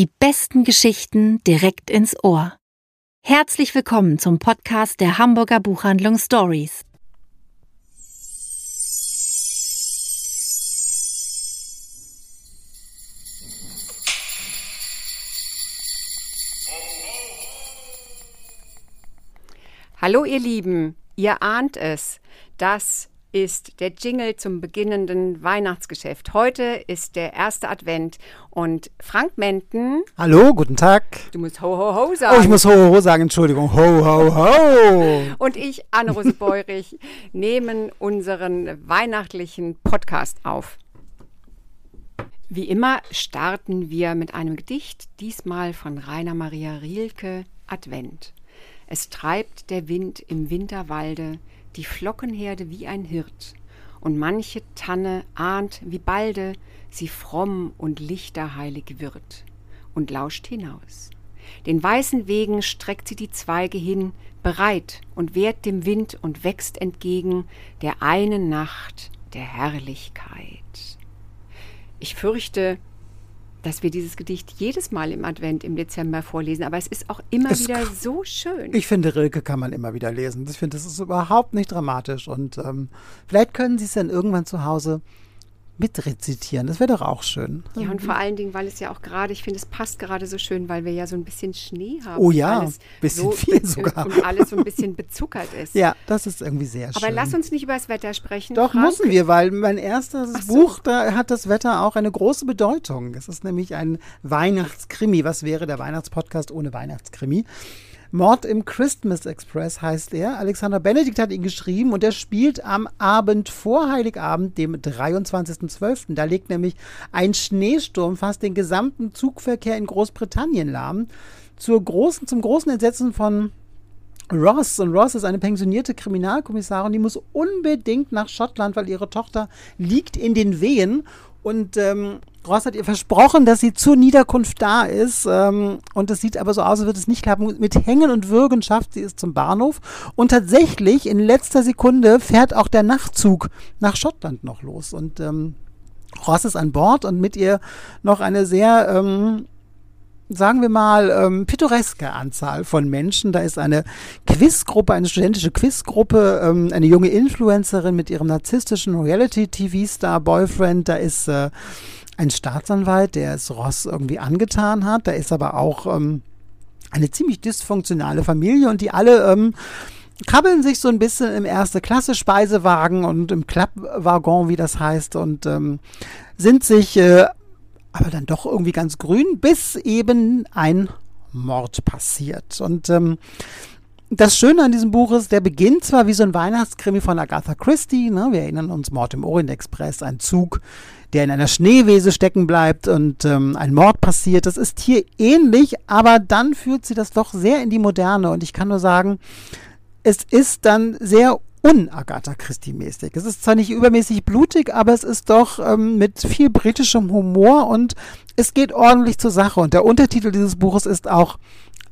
Die besten Geschichten direkt ins Ohr. Herzlich willkommen zum Podcast der Hamburger Buchhandlung Stories. Hallo ihr Lieben, ihr ahnt es, das ist der Jingle zum beginnenden Weihnachtsgeschäft. Heute ist der erste Advent und Frank Menten. Hallo, guten Tag. Du musst ho ho ho sagen. Oh, ich muss ho ho ho sagen, Entschuldigung. Ho ho ho. und ich, Anne-Rose Beurich, nehmen unseren weihnachtlichen Podcast auf. Wie immer starten wir mit einem Gedicht, diesmal von Rainer Maria Rilke, Advent. Es treibt der Wind im Winterwalde, die Flockenherde wie ein Hirt, und manche Tanne ahnt, wie balde sie fromm und lichterheilig wird, und lauscht hinaus. Den weißen Wegen streckt sie die Zweige hin, bereit und wehrt dem Wind und wächst entgegen der einen Nacht der Herrlichkeit. Ich fürchte, dass wir dieses Gedicht jedes Mal im Advent im Dezember vorlesen, aber es ist auch immer es wieder so schön. Ich finde, Rilke kann man immer wieder lesen. Ich finde, das ist überhaupt nicht dramatisch und ähm, vielleicht können Sie es dann irgendwann zu Hause mitrezitieren. Das wäre doch auch schön. Ja, und vor allen Dingen, weil es ja auch gerade, ich finde, es passt gerade so schön, weil wir ja so ein bisschen Schnee haben. Oh ja, ein bisschen so viel sogar. Und alles so ein bisschen bezuckert ist. Ja, das ist irgendwie sehr schön. Aber lass uns nicht über das Wetter sprechen. Doch, Frank. müssen wir, weil mein erstes so. Buch, da hat das Wetter auch eine große Bedeutung. Es ist nämlich ein Weihnachtskrimi. Was wäre der Weihnachtspodcast ohne Weihnachtskrimi? Mord im Christmas Express heißt er. Alexander Benedikt hat ihn geschrieben und er spielt am Abend vor Heiligabend, dem 23.12. Da legt nämlich ein Schneesturm fast den gesamten Zugverkehr in Großbritannien lahm. Zur großen, zum großen Entsetzen von Ross. Und Ross ist eine pensionierte Kriminalkommissarin, die muss unbedingt nach Schottland, weil ihre Tochter liegt in den Wehen. Und ähm, Ross hat ihr versprochen, dass sie zur Niederkunft da ist. Ähm, und es sieht aber so aus, als würde es nicht klappen. Mit Hängen und Würgen schafft sie es zum Bahnhof. Und tatsächlich, in letzter Sekunde fährt auch der Nachtzug nach Schottland noch los. Und ähm, Ross ist an Bord und mit ihr noch eine sehr ähm, sagen wir mal, ähm, pittoreske Anzahl von Menschen. Da ist eine Quizgruppe, eine studentische Quizgruppe, ähm, eine junge Influencerin mit ihrem narzisstischen Reality-TV-Star-Boyfriend. Da ist äh, ein Staatsanwalt, der es Ross irgendwie angetan hat. Da ist aber auch ähm, eine ziemlich dysfunktionale Familie und die alle ähm, krabbeln sich so ein bisschen im Erste-Klasse-Speisewagen und im Klappwaggon, wie das heißt, und ähm, sind sich äh, aber dann doch irgendwie ganz grün, bis eben ein Mord passiert. Und ähm, das Schöne an diesem Buch ist, der beginnt zwar wie so ein Weihnachtskrimi von Agatha Christie, ne? wir erinnern uns Mord im Orient Express, ein Zug, der in einer Schneewese stecken bleibt und ähm, ein Mord passiert. Das ist hier ähnlich, aber dann führt sie das doch sehr in die Moderne und ich kann nur sagen, es ist dann sehr un-Agatha Christie-mäßig. Es ist zwar nicht übermäßig blutig, aber es ist doch ähm, mit viel britischem Humor und es geht ordentlich zur Sache. Und der Untertitel dieses Buches ist auch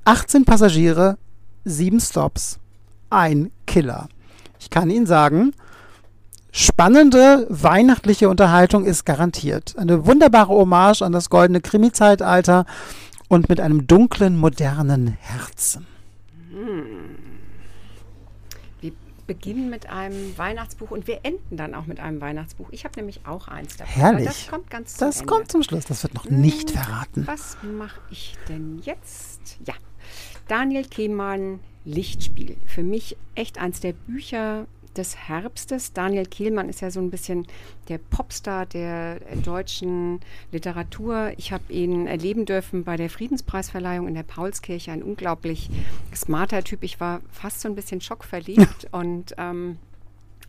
18 Passagiere, 7 Stops, ein Killer. Ich kann Ihnen sagen, spannende weihnachtliche Unterhaltung ist garantiert. Eine wunderbare Hommage an das goldene Krimi-Zeitalter und mit einem dunklen, modernen Herzen. Hm beginnen mit einem Weihnachtsbuch und wir enden dann auch mit einem Weihnachtsbuch. Ich habe nämlich auch eins davon. Herrlich. Das kommt ganz zum Das Ende. kommt zum Schluss. Das wird noch nicht hm, verraten. Was mache ich denn jetzt? Ja, Daniel Kehmann, Lichtspiel. Für mich echt eins der Bücher, des Herbstes. Daniel Kehlmann ist ja so ein bisschen der Popstar der deutschen Literatur. Ich habe ihn erleben dürfen bei der Friedenspreisverleihung in der Paulskirche. Ein unglaublich smarter Typ. Ich war fast so ein bisschen schockverliebt und ähm,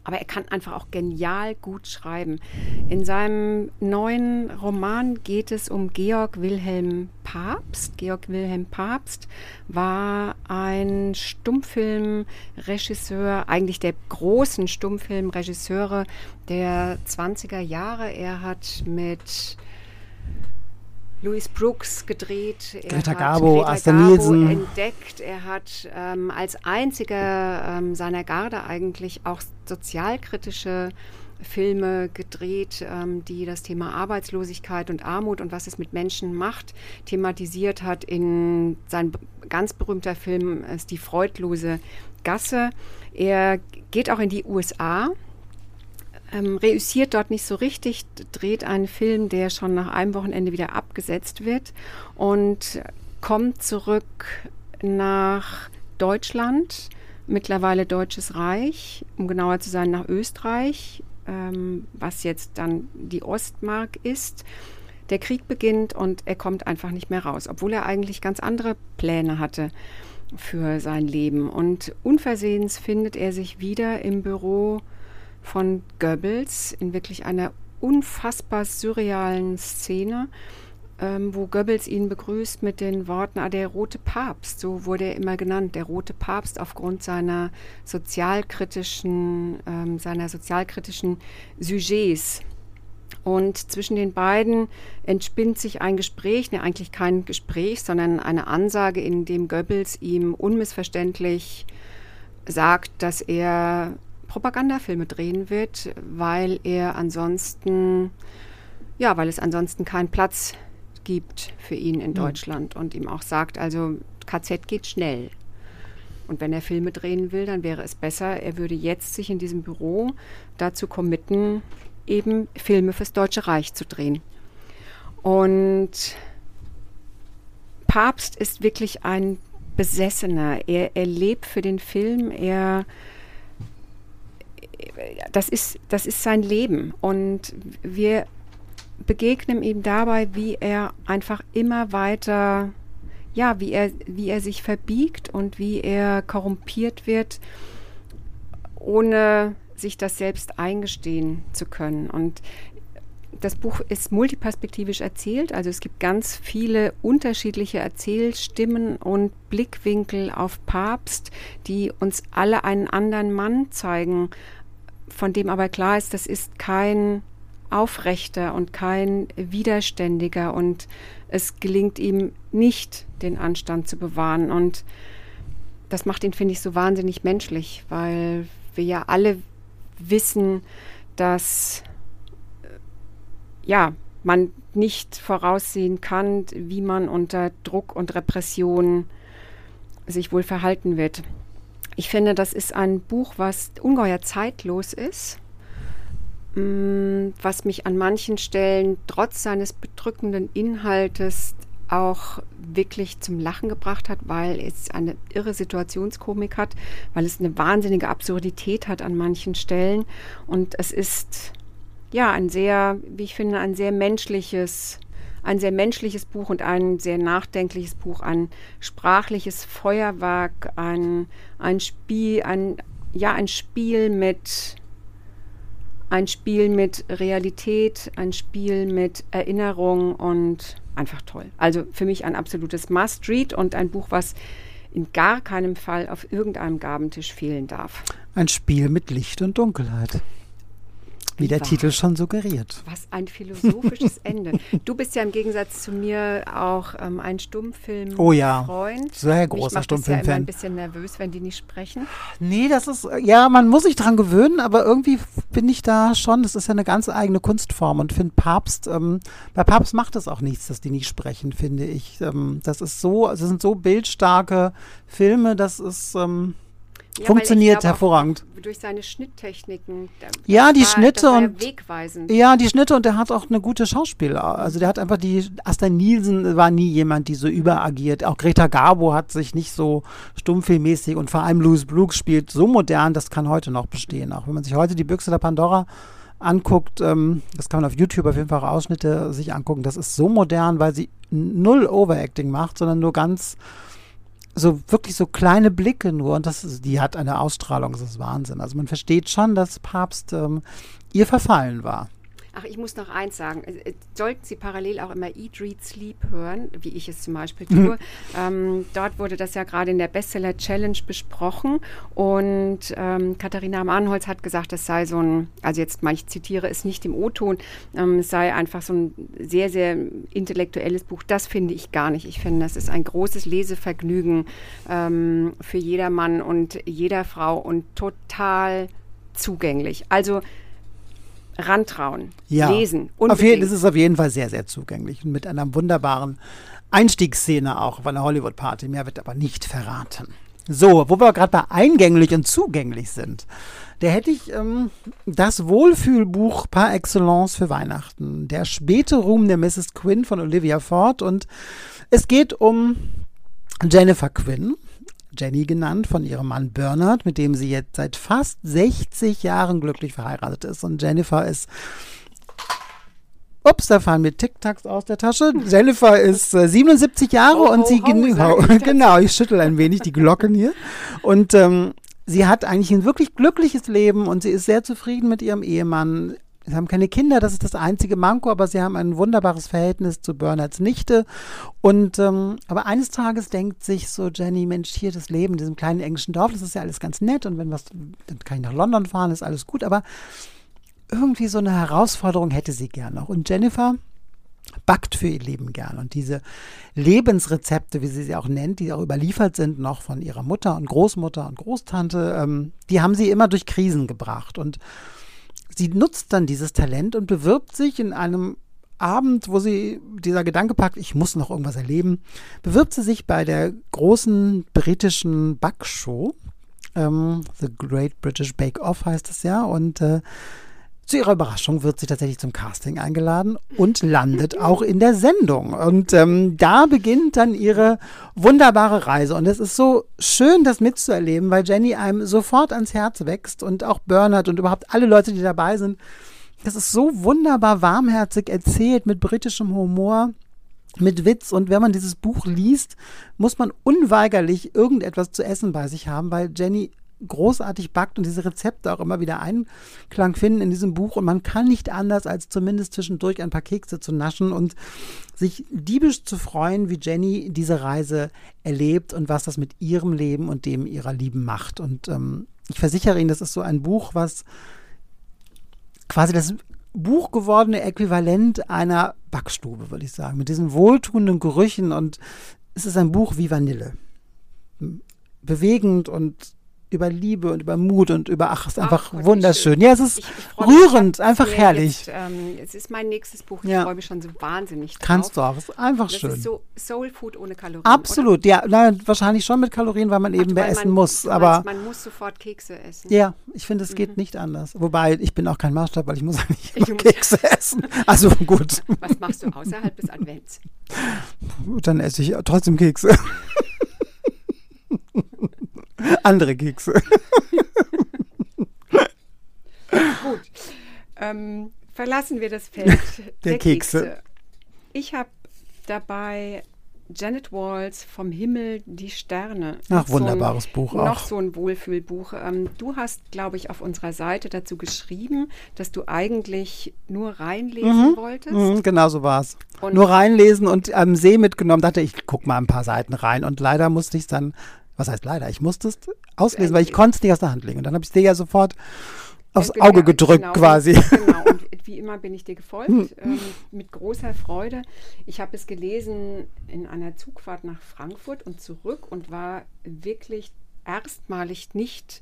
aber er kann einfach auch genial gut schreiben. In seinem neuen Roman geht es um Georg Wilhelm Papst. Georg Wilhelm Papst war ein Stummfilmregisseur, eigentlich der großen Stummfilmregisseure der 20er Jahre. Er hat mit Louis Brooks gedreht. Er Greta Garbo, Greta Asta Garbo Nielsen. entdeckt. Er hat ähm, als einziger ähm, seiner Garde eigentlich auch sozialkritische Filme gedreht, ähm, die das Thema Arbeitslosigkeit und Armut und was es mit Menschen macht, thematisiert hat. In sein ganz berühmter Film ist Die freudlose Gasse. Er geht auch in die USA ähm, reüssiert dort nicht so richtig, dreht einen Film, der schon nach einem Wochenende wieder abgesetzt wird und kommt zurück nach Deutschland, mittlerweile Deutsches Reich, um genauer zu sein, nach Österreich, ähm, was jetzt dann die Ostmark ist. Der Krieg beginnt und er kommt einfach nicht mehr raus, obwohl er eigentlich ganz andere Pläne hatte für sein Leben. Und unversehens findet er sich wieder im Büro von Goebbels in wirklich einer unfassbar surrealen Szene, ähm, wo Goebbels ihn begrüßt mit den Worten, ah, der rote Papst, so wurde er immer genannt, der rote Papst aufgrund seiner sozialkritischen, ähm, seiner sozialkritischen Sujets. Und zwischen den beiden entspinnt sich ein Gespräch, ne, eigentlich kein Gespräch, sondern eine Ansage, in dem Goebbels ihm unmissverständlich sagt, dass er Propagandafilme drehen wird, weil er ansonsten, ja, weil es ansonsten keinen Platz gibt für ihn in Deutschland und ihm auch sagt, also KZ geht schnell. Und wenn er Filme drehen will, dann wäre es besser, er würde jetzt sich in diesem Büro dazu committen, eben Filme fürs Deutsche Reich zu drehen. Und Papst ist wirklich ein Besessener. Er, er lebt für den Film, er das ist, das ist sein Leben. Und wir begegnen ihm dabei, wie er einfach immer weiter, ja, wie er, wie er sich verbiegt und wie er korrumpiert wird, ohne sich das selbst eingestehen zu können. Und das Buch ist multiperspektivisch erzählt, also es gibt ganz viele unterschiedliche Erzählstimmen und Blickwinkel auf Papst, die uns alle einen anderen Mann zeigen, von dem aber klar ist, das ist kein aufrechter und kein widerständiger und es gelingt ihm nicht, den Anstand zu bewahren. Und das macht ihn, finde ich, so wahnsinnig menschlich, weil wir ja alle wissen, dass ja, man nicht voraussehen kann, wie man unter Druck und Repression sich wohl verhalten wird. Ich finde, das ist ein Buch, was ungeheuer zeitlos ist, mm, was mich an manchen Stellen trotz seines bedrückenden Inhaltes auch wirklich zum Lachen gebracht hat, weil es eine irre Situationskomik hat, weil es eine wahnsinnige Absurdität hat an manchen Stellen. Und es ist ja ein sehr, wie ich finde, ein sehr menschliches ein sehr menschliches Buch und ein sehr nachdenkliches Buch, ein sprachliches Feuerwerk, ein, ein Spiel, ein, ja, ein Spiel mit ein Spiel mit Realität, ein Spiel mit Erinnerung und einfach toll. Also für mich ein absolutes Must-Read und ein Buch, was in gar keinem Fall auf irgendeinem Gabentisch fehlen darf. Ein Spiel mit Licht und Dunkelheit. Wie der Titel schon suggeriert. Was ein philosophisches Ende. Du bist ja im Gegensatz zu mir auch ähm, ein Stummfilm-Freund. Oh ja, sehr großer Stummfilm-Fan. Ich ja immer ein bisschen nervös, wenn die nicht sprechen. Nee, das ist, ja, man muss sich dran gewöhnen, aber irgendwie bin ich da schon, das ist ja eine ganz eigene Kunstform und finde Papst, ähm, bei Papst macht es auch nichts, dass die nicht sprechen, finde ich. Ähm, das ist so, das sind so bildstarke Filme, das ist, ähm, ja, funktioniert hervorragend. Durch seine Schnitttechniken. Ja, die war, Schnitte und wegweisend. ja, die Schnitte und der hat auch eine gute Schauspieler. Also der hat einfach die Asta Nielsen war nie jemand, die so überagiert. Auch Greta Garbo hat sich nicht so stummfilmmäßig und vor allem Louis Brooks spielt so modern, das kann heute noch bestehen. Auch wenn man sich heute die Büchse der Pandora anguckt, ähm, das kann man auf YouTube auf jeden Fall Ausschnitte sich angucken. Das ist so modern, weil sie null Overacting macht, sondern nur ganz so wirklich so kleine Blicke nur und das die hat eine Ausstrahlung, das ist Wahnsinn. Also man versteht schon, dass Papst ähm, ihr verfallen war. Ach, ich muss noch eins sagen. Äh, sollten Sie parallel auch immer Eat, Read, Sleep hören, wie ich es zum Beispiel tue. Mhm. Ähm, dort wurde das ja gerade in der Bestseller Challenge besprochen. Und ähm, Katharina Mahnholz hat gesagt, es sei so ein, also jetzt mal, ich zitiere es nicht im O-Ton, ähm, es sei einfach so ein sehr, sehr intellektuelles Buch. Das finde ich gar nicht. Ich finde, das ist ein großes Lesevergnügen ähm, für jedermann und jeder Frau und total zugänglich. Also rantrauen, ja. lesen. Auf jeden, das ist auf jeden Fall sehr, sehr zugänglich und mit einer wunderbaren Einstiegsszene auch auf einer Hollywood-Party. Mehr wird aber nicht verraten. So, wo wir gerade bei eingänglich und zugänglich sind, da hätte ich ähm, das Wohlfühlbuch par excellence für Weihnachten. Der späte Ruhm der Mrs. Quinn von Olivia Ford. Und es geht um Jennifer Quinn, Jenny genannt, von ihrem Mann Bernard, mit dem sie jetzt seit fast 60 Jahren glücklich verheiratet ist. Und Jennifer ist Ups, da fallen mir Tic-Tacs aus der Tasche. Jennifer ist äh, 77 Jahre oh, und sie oh, ich genau, ich schüttel ein wenig die Glocken hier und ähm, sie hat eigentlich ein wirklich glückliches Leben und sie ist sehr zufrieden mit ihrem Ehemann. Sie haben keine Kinder, das ist das einzige Manko, aber sie haben ein wunderbares Verhältnis zu Bernards Nichte. Und ähm, aber eines Tages denkt sich so Jenny, Mensch, hier das Leben in diesem kleinen englischen Dorf, das ist ja alles ganz nett und wenn was, dann kann ich nach London fahren, ist alles gut. Aber irgendwie so eine Herausforderung hätte sie gern noch. Und Jennifer backt für ihr Leben gern. Und diese Lebensrezepte, wie sie sie auch nennt, die auch überliefert sind noch von ihrer Mutter und Großmutter und Großtante, ähm, die haben sie immer durch Krisen gebracht. Und sie nutzt dann dieses Talent und bewirbt sich in einem Abend, wo sie dieser Gedanke packt, ich muss noch irgendwas erleben, bewirbt sie sich bei der großen britischen Backshow. Ähm, The Great British Bake Off heißt es ja. Und äh, zu ihrer Überraschung wird sie tatsächlich zum Casting eingeladen und landet auch in der Sendung. Und ähm, da beginnt dann ihre wunderbare Reise. Und es ist so schön, das mitzuerleben, weil Jenny einem sofort ans Herz wächst und auch Bernhard und überhaupt alle Leute, die dabei sind. Das ist so wunderbar warmherzig erzählt mit britischem Humor mit Witz. Und wenn man dieses Buch liest, muss man unweigerlich irgendetwas zu essen bei sich haben, weil Jenny großartig backt und diese Rezepte auch immer wieder Einklang finden in diesem Buch. Und man kann nicht anders, als zumindest zwischendurch ein paar Kekse zu naschen und sich diebisch zu freuen, wie Jenny diese Reise erlebt und was das mit ihrem Leben und dem ihrer Lieben macht. Und ähm, ich versichere Ihnen, das ist so ein Buch, was quasi das Buch gewordene Äquivalent einer Backstube, würde ich sagen, mit diesen wohltuenden Gerüchen und es ist ein Buch wie Vanille. Bewegend und über Liebe und über Mut und über, ach, es ist einfach ach, wunderschön. Ja, es ist ich, ich rührend, einfach herrlich. Jetzt, ähm, es ist mein nächstes Buch, ich ja. freue mich schon so wahnsinnig drauf. Kannst du auch, es ist einfach das schön. Ist so Soul Food ohne Kalorien. Absolut, oder? ja, na, wahrscheinlich schon mit Kalorien, weil man ach, eben mehr essen man, muss. Aber man muss sofort Kekse essen. Ja, ich finde, es geht mhm. nicht anders. Wobei, ich bin auch kein Maßstab, weil ich muss eigentlich immer Kekse essen. Also gut. Was machst du außerhalb des Advents? Dann esse ich trotzdem Kekse. Andere Kekse. Gut. Ähm, verlassen wir das Feld der, der Kekse. Kekse. Ich habe dabei Janet Walls vom Himmel die Sterne. Ach, wunderbares so ein, Buch auch. Noch so ein Wohlfühlbuch. Ähm, du hast, glaube ich, auf unserer Seite dazu geschrieben, dass du eigentlich nur reinlesen mhm, wolltest. Mhm, genau so war es. Nur reinlesen und am See mitgenommen. Dachte ich, guck mal ein paar Seiten rein. Und leider musste ich es dann was heißt leider, ich musste es auslesen, weil ich konnte es nicht aus der Hand legen. Und dann habe ich es dir ja sofort aufs genau, Auge gedrückt genau, quasi. Genau, und wie immer bin ich dir gefolgt, hm. ähm, mit großer Freude. Ich habe es gelesen in einer Zugfahrt nach Frankfurt und zurück und war wirklich erstmalig nicht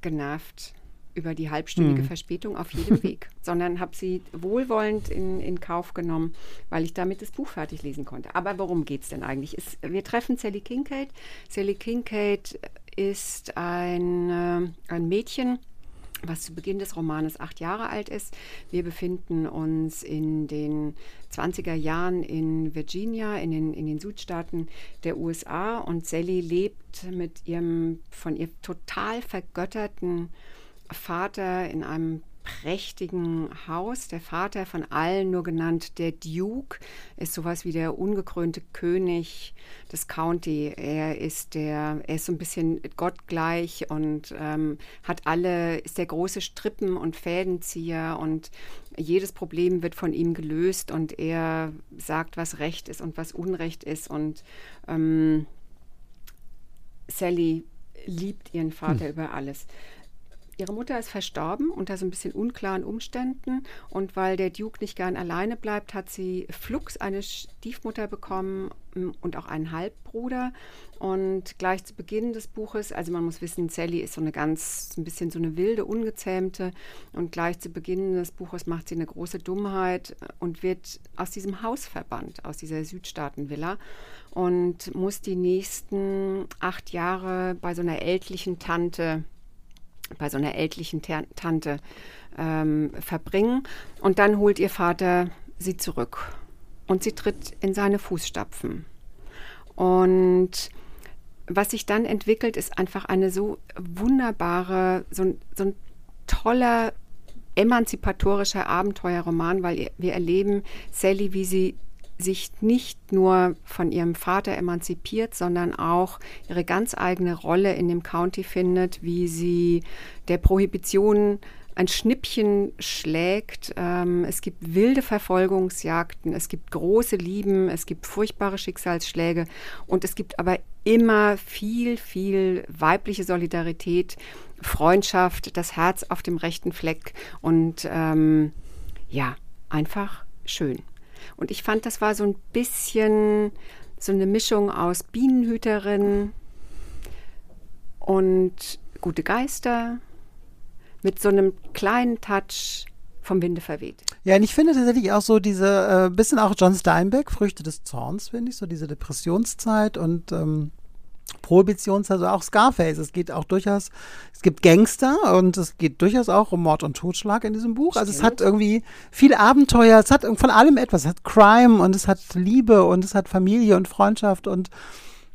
genervt über die halbstündige hm. Verspätung auf jedem Weg, sondern habe sie wohlwollend in, in Kauf genommen, weil ich damit das Buch fertig lesen konnte. Aber worum geht es denn eigentlich? Ist, wir treffen Sally Kincaid. Sally Kincaid ist ein, äh, ein Mädchen, was zu Beginn des Romanes acht Jahre alt ist. Wir befinden uns in den 20er Jahren in Virginia, in den, in den Südstaaten der USA und Sally lebt mit ihrem von ihr total vergötterten Vater in einem prächtigen Haus. Der Vater von allen nur genannt der Duke ist sowas wie der ungekrönte König des County. Er ist der, er ist so ein bisschen gottgleich und ähm, hat alle, ist der große Strippen- und Fädenzieher und jedes Problem wird von ihm gelöst und er sagt, was Recht ist und was Unrecht ist und ähm, Sally liebt ihren Vater hm. über alles. Ihre Mutter ist verstorben unter so ein bisschen unklaren Umständen. Und weil der Duke nicht gern alleine bleibt, hat sie flugs eine Stiefmutter bekommen mm, und auch einen Halbbruder. Und gleich zu Beginn des Buches, also man muss wissen, Sally ist so eine ganz, ein bisschen so eine wilde, ungezähmte. Und gleich zu Beginn des Buches macht sie eine große Dummheit und wird aus diesem Haus verbannt, aus dieser Südstaatenvilla. Und muss die nächsten acht Jahre bei so einer ältlichen Tante bei so einer ältlichen Tante ähm, verbringen. Und dann holt ihr Vater sie zurück und sie tritt in seine Fußstapfen. Und was sich dann entwickelt, ist einfach eine so wunderbare, so, so ein toller emanzipatorischer Abenteuerroman, weil wir erleben Sally, wie sie sich nicht nur von ihrem Vater emanzipiert, sondern auch ihre ganz eigene Rolle in dem County findet, wie sie der Prohibition ein Schnippchen schlägt. Ähm, es gibt wilde Verfolgungsjagden, es gibt große Lieben, es gibt furchtbare Schicksalsschläge und es gibt aber immer viel, viel weibliche Solidarität, Freundschaft, das Herz auf dem rechten Fleck und ähm, ja, einfach schön. Und ich fand, das war so ein bisschen so eine Mischung aus Bienenhüterin und gute Geister mit so einem kleinen Touch vom Winde verweht. Ja, und ich finde tatsächlich auch so diese, äh, bisschen auch John Steinbeck, Früchte des Zorns, finde ich, so diese Depressionszeit und ähm, Prohibitionszeit, also auch Scarface. Es geht auch durchaus, es gibt Gangster und es geht durchaus auch um Mord und Totschlag in diesem Buch. Also es hat irgendwie viel Abenteuer, es hat von allem etwas. Es hat Crime und es hat Liebe und es hat Familie und Freundschaft und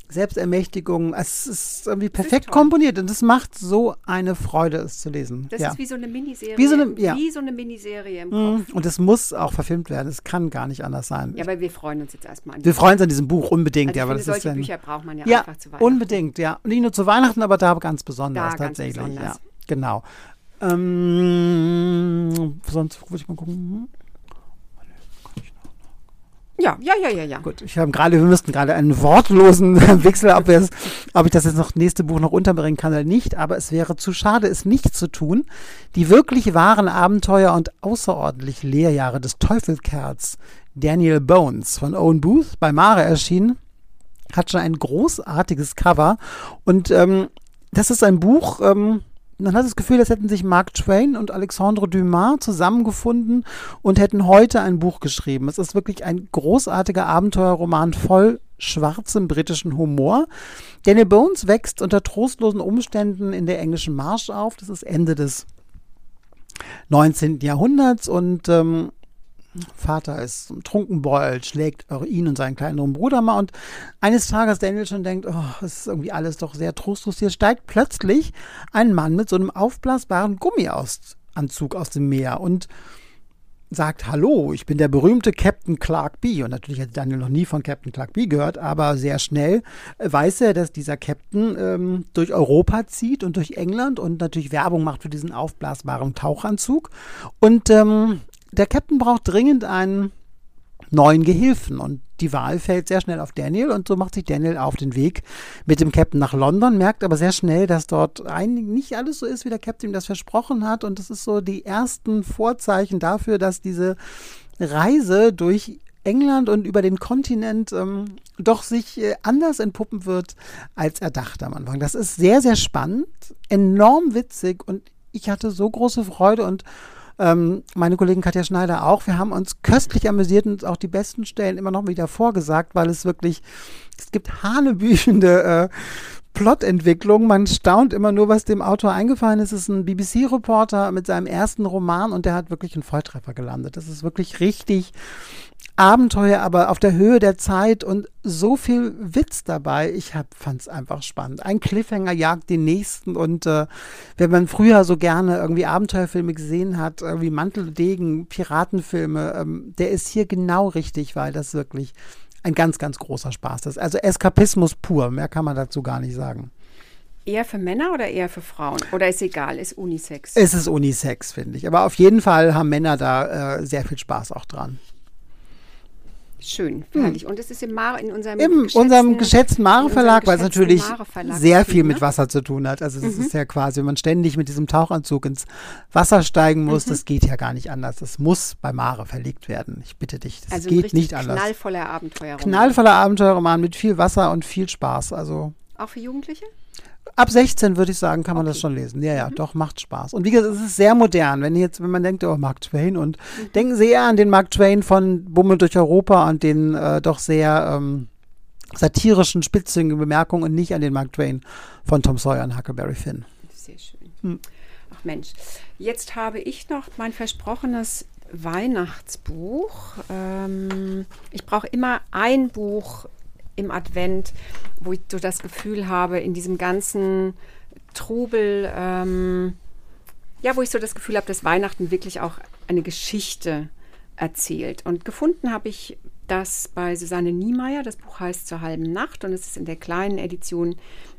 Selbstermächtigung. Es ist irgendwie perfekt ist komponiert und es macht so eine Freude, es zu lesen. Das ja. ist wie so eine Miniserie. Wie so eine, ja. wie so eine Miniserie im mhm. Kopf. Und es muss auch verfilmt werden. Es kann gar nicht anders sein. Ja, aber wir freuen uns jetzt erstmal an. Wir freuen uns an diesem Buch unbedingt. Also ja, aber das solche ist Bücher braucht man ja, ja einfach zu Weihnachten. Unbedingt, ja. Und nicht nur zu Weihnachten, aber da ganz besonders da tatsächlich. Ganz besonders. Ja, genau. Ähm, sonst würde ich mal gucken. Ja, ja, ja, ja, ja. Gut, ich habe gerade, wir müssten gerade einen wortlosen Wechsel, ob, ob ich das jetzt noch nächste Buch noch unterbringen kann oder nicht, aber es wäre zu schade, es nicht zu tun. Die wirklich wahren Abenteuer und außerordentlich Lehrjahre des Teufelkerls Daniel Bones von Owen Booth bei Mare erschienen, hat schon ein großartiges Cover und ähm, das ist ein Buch, ähm, man hat das Gefühl, als hätten sich Mark Twain und Alexandre Dumas zusammengefunden und hätten heute ein Buch geschrieben. Es ist wirklich ein großartiger Abenteuerroman voll schwarzem britischen Humor. Daniel Bones wächst unter trostlosen Umständen in der englischen Marsch auf. Das ist Ende des 19. Jahrhunderts und ähm, Vater ist Trunkenbold, schlägt auch ihn und seinen kleineren Bruder mal. Und eines Tages Daniel schon denkt, oh, ist irgendwie alles doch sehr trostlos. Hier steigt plötzlich ein Mann mit so einem aufblasbaren Gummianzug aus dem Meer und sagt, hallo, ich bin der berühmte Captain Clark B. Und natürlich hat Daniel noch nie von Captain Clark B gehört, aber sehr schnell weiß er, dass dieser Captain ähm, durch Europa zieht und durch England und natürlich Werbung macht für diesen aufblasbaren Tauchanzug. Und ähm, der Captain braucht dringend einen neuen Gehilfen. Und die Wahl fällt sehr schnell auf Daniel. Und so macht sich Daniel auf den Weg mit dem Captain nach London, merkt aber sehr schnell, dass dort ein, nicht alles so ist, wie der Captain das versprochen hat. Und das ist so die ersten Vorzeichen dafür, dass diese Reise durch England und über den Kontinent ähm, doch sich äh, anders entpuppen wird, als er dachte am Anfang. Das ist sehr, sehr spannend, enorm witzig. Und ich hatte so große Freude und ähm, meine Kollegin Katja Schneider auch. Wir haben uns köstlich amüsiert und auch die besten Stellen immer noch wieder vorgesagt, weil es wirklich, es gibt hanebüchende äh, Plotentwicklung. Man staunt immer nur, was dem Autor eingefallen ist. Es ist ein BBC-Reporter mit seinem ersten Roman und der hat wirklich einen Volltreffer gelandet. Das ist wirklich richtig Abenteuer, aber auf der Höhe der Zeit und so viel Witz dabei. Ich fand es einfach spannend. Ein Cliffhanger jagt den nächsten und äh, wenn man früher so gerne irgendwie Abenteuerfilme gesehen hat, wie Mantel und Degen, Piratenfilme, ähm, der ist hier genau richtig, weil das wirklich ein ganz, ganz großer Spaß ist. Also Eskapismus pur, mehr kann man dazu gar nicht sagen. Eher für Männer oder eher für Frauen? Oder ist egal, ist Unisex? Es ist Unisex, finde ich. Aber auf jeden Fall haben Männer da äh, sehr viel Spaß auch dran. Schön, herrlich. Hm. Und es ist im Mar in unserem, Im geschätzten, unserem geschätzten Mare Verlag, weil es natürlich sehr viel mit ne? Wasser zu tun hat. Also es mhm. ist ja quasi, wenn man ständig mit diesem Tauchanzug ins Wasser steigen muss, mhm. das geht ja gar nicht anders. Das muss bei Mare verlegt werden. Ich bitte dich, das also geht nicht anders. Knallvoller Abenteuerroman. Knallvoller Abenteuerroman mit viel Wasser und viel Spaß. Also auch für Jugendliche? Ab 16 würde ich sagen, kann man okay. das schon lesen. Ja, ja, mhm. doch, macht Spaß. Und wie gesagt, es ist sehr modern. Wenn jetzt, wenn man denkt, oh, Mark Twain und mhm. denken Sie eher an den Mark Twain von Bummel durch Europa und den äh, doch sehr ähm, satirischen, spitzigen Bemerkungen und nicht an den Mark Twain von Tom Sawyer und Huckleberry Finn. Sehr schön. Hm. Ach Mensch, jetzt habe ich noch mein versprochenes Weihnachtsbuch. Ähm, ich brauche immer ein Buch im Advent, wo ich so das Gefühl habe, in diesem ganzen Trubel, ähm, ja, wo ich so das Gefühl habe, dass Weihnachten wirklich auch eine Geschichte erzählt. Und gefunden habe ich das bei Susanne Niemeyer. Das Buch heißt Zur halben Nacht und es ist in der kleinen Edition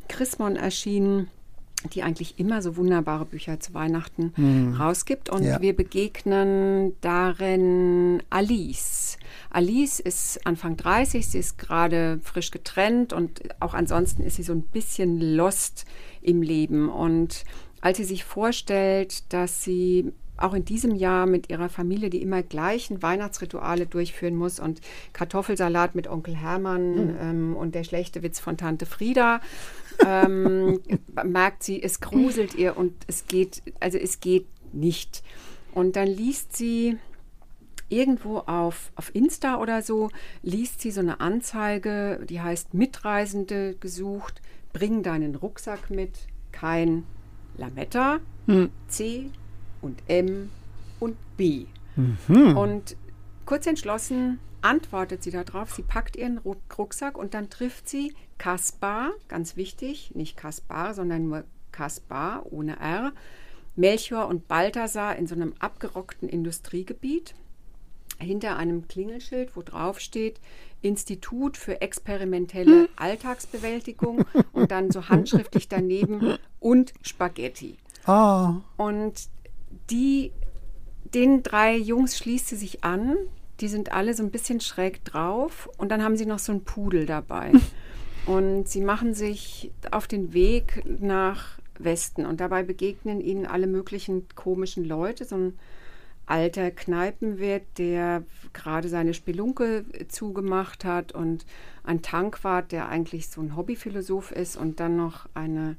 Chrismon erschienen die eigentlich immer so wunderbare Bücher zu Weihnachten mhm. rausgibt. Und ja. wir begegnen darin Alice. Alice ist Anfang 30, sie ist gerade frisch getrennt und auch ansonsten ist sie so ein bisschen lost im Leben. Und als sie sich vorstellt, dass sie auch in diesem Jahr mit ihrer Familie die immer gleichen Weihnachtsrituale durchführen muss und Kartoffelsalat mit Onkel Hermann mhm. ähm, und der schlechte Witz von Tante Frieda ähm, merkt sie, es gruselt ihr und es geht, also es geht nicht. Und dann liest sie irgendwo auf, auf Insta oder so, liest sie so eine Anzeige, die heißt Mitreisende gesucht, bring deinen Rucksack mit, kein Lametta, hm. C und M und B. Mhm. Und kurz entschlossen antwortet sie darauf, sie packt ihren Rucksack und dann trifft sie Kaspar, ganz wichtig, nicht Kaspar, sondern nur Kaspar ohne R, Melchior und Balthasar in so einem abgerockten Industriegebiet hinter einem Klingelschild, wo drauf steht Institut für experimentelle hm. Alltagsbewältigung und dann so handschriftlich daneben und Spaghetti. Oh. Und die, den drei Jungs schließt sie sich an. Die sind alle so ein bisschen schräg drauf und dann haben sie noch so einen Pudel dabei. Und sie machen sich auf den Weg nach Westen und dabei begegnen ihnen alle möglichen komischen Leute. So ein alter Kneipenwirt, der gerade seine Spelunke zugemacht hat und ein Tankwart, der eigentlich so ein Hobbyphilosoph ist und dann noch eine,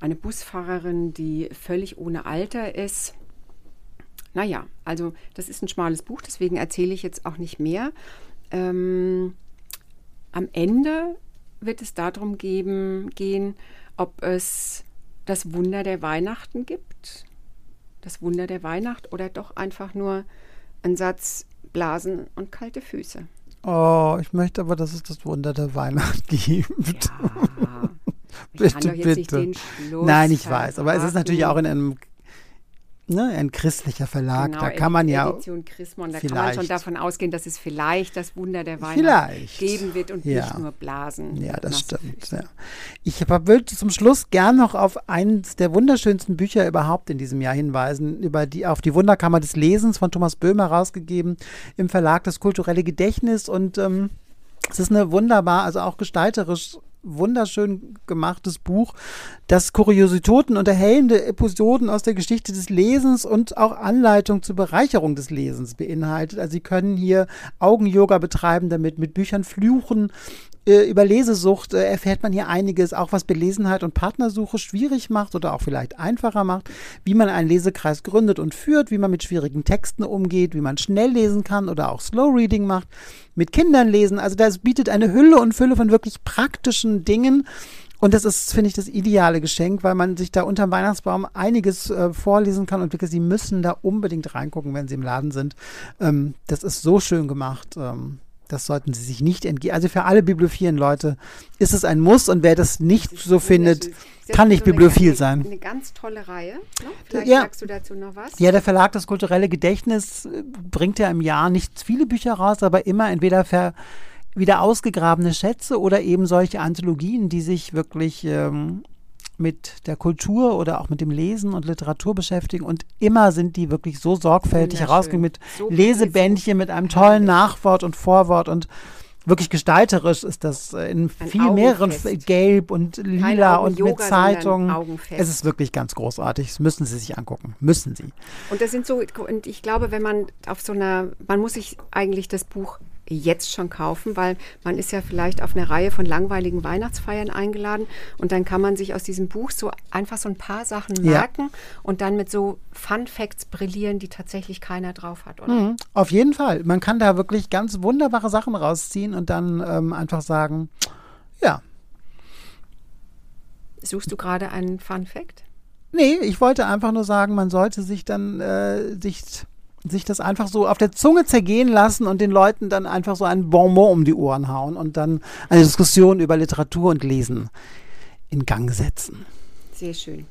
eine Busfahrerin, die völlig ohne Alter ist. Naja, also das ist ein schmales Buch, deswegen erzähle ich jetzt auch nicht mehr. Ähm, am Ende wird es darum geben, gehen, ob es das Wunder der Weihnachten gibt. Das Wunder der Weihnacht oder doch einfach nur ein Satz Blasen und kalte Füße. Oh, ich möchte aber, dass es das Wunder der Weihnacht gibt. Ja, bitte, bitte. Nein, ich weiß, aber es ist natürlich auch in einem ne, ein christlicher Verlag, genau, da kann man ja Edition Chrismon, da kann man schon davon ausgehen, dass es vielleicht das Wunder der Weihnacht vielleicht. geben wird und ja. nicht nur Blasen. Ja, das stimmt. Ja. Ich wollte zum Schluss gern noch auf eines der wunderschönsten Bücher überhaupt in diesem Jahr hinweisen, über die, auf die Wunderkammer des Lesens von Thomas Böhm herausgegeben im Verlag Das kulturelle Gedächtnis und ähm, es ist eine wunderbar, also auch gestalterisch wunderschön gemachtes Buch, das Kuriositäten und erhellende Episoden aus der Geschichte des Lesens und auch Anleitung zur Bereicherung des Lesens beinhaltet. Also Sie können hier Augen-Yoga betreiben, damit mit Büchern fluchen, äh, über Lesesucht äh, erfährt man hier einiges, auch was Belesenheit und Partnersuche schwierig macht oder auch vielleicht einfacher macht, wie man einen Lesekreis gründet und führt, wie man mit schwierigen Texten umgeht, wie man schnell lesen kann oder auch Slow Reading macht, mit Kindern lesen. Also das bietet eine Hülle und Fülle von wirklich praktischen Dingen und das ist, finde ich, das ideale Geschenk, weil man sich da unterm Weihnachtsbaum einiges äh, vorlesen kann und wirklich, Sie müssen da unbedingt reingucken, wenn Sie im Laden sind. Ähm, das ist so schön gemacht. Ähm, das sollten Sie sich nicht entgehen. Also für alle bibliophilen Leute ist es ein Muss und wer das nicht so findet, kann nicht so bibliophil sein. Eine ganz tolle Reihe. Ne? Vielleicht ja. sagst du dazu noch was. Ja, der Verlag Das Kulturelle Gedächtnis äh, bringt ja im Jahr nicht viele Bücher raus, aber immer entweder ver wieder ausgegrabene Schätze oder eben solche Anthologien, die sich wirklich ähm, mit der Kultur oder auch mit dem Lesen und Literatur beschäftigen. Und immer sind die wirklich so sorgfältig herausgegeben mit so Lesebändchen, mit einem tollen Nachwort und Vorwort und wirklich gestalterisch ist das äh, in Ein viel mehreren Gelb und Lila und mit Zeitungen. Es ist wirklich ganz großartig. Das müssen Sie sich angucken. Müssen Sie. Und das sind so, und ich glaube, wenn man auf so einer, man muss sich eigentlich das Buch jetzt schon kaufen, weil man ist ja vielleicht auf eine Reihe von langweiligen Weihnachtsfeiern eingeladen und dann kann man sich aus diesem Buch so einfach so ein paar Sachen merken ja. und dann mit so Fun Facts brillieren, die tatsächlich keiner drauf hat, oder? Mhm, auf jeden Fall. Man kann da wirklich ganz wunderbare Sachen rausziehen und dann ähm, einfach sagen, ja. Suchst du gerade einen Fun Fact? Nee, ich wollte einfach nur sagen, man sollte sich dann äh, sich sich das einfach so auf der Zunge zergehen lassen und den Leuten dann einfach so ein Bonbon um die Ohren hauen und dann eine Diskussion über Literatur und Lesen in Gang setzen. Sehr schön.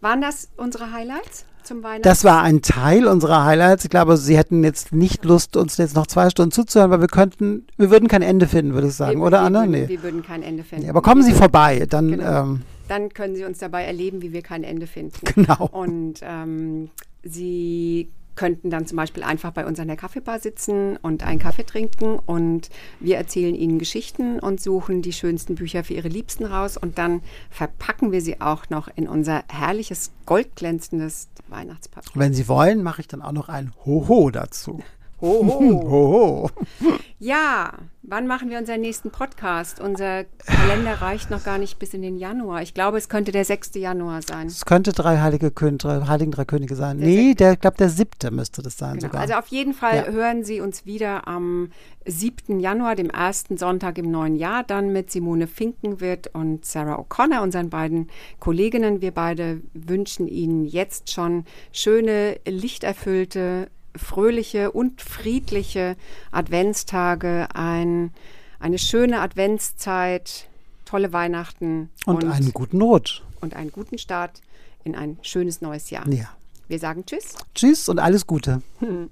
Waren das unsere Highlights? Zum Weihnachten? Das war ein Teil unserer Highlights. Ich glaube, Sie hätten jetzt nicht Lust, uns jetzt noch zwei Stunden zuzuhören, weil wir könnten, wir würden kein Ende finden, würde ich sagen, wir, oder wir Anna? Würden, nee. Wir würden kein Ende finden. Nee, aber kommen Sie vorbei, dann. Genau. Ähm, dann können Sie uns dabei erleben, wie wir kein Ende finden. Genau. Und ähm, Sie könnten dann zum Beispiel einfach bei uns an der Kaffeebar sitzen und einen Kaffee trinken und wir erzählen ihnen Geschichten und suchen die schönsten Bücher für ihre Liebsten raus und dann verpacken wir sie auch noch in unser herrliches goldglänzendes Weihnachtspapier. Wenn Sie wollen, mache ich dann auch noch ein Hoho dazu. Hoho. Hoho. Ja, wann machen wir unseren nächsten Podcast? Unser Kalender reicht noch gar nicht bis in den Januar. Ich glaube, es könnte der 6. Januar sein. Es könnte drei Heilige Könige, drei, Heiligen Drei Könige sein. Der nee, der, ich glaube, der 7. müsste das sein genau. sogar. Also auf jeden Fall ja. hören Sie uns wieder am 7. Januar, dem ersten Sonntag im neuen Jahr, dann mit Simone Finkenwirt und Sarah O'Connor, unseren beiden Kolleginnen. Wir beide wünschen Ihnen jetzt schon schöne, lichterfüllte, fröhliche und friedliche Adventstage, ein, eine schöne Adventszeit, tolle Weihnachten und, und einen guten Rutsch. Und einen guten Start in ein schönes neues Jahr. Ja. Wir sagen Tschüss. Tschüss und alles Gute.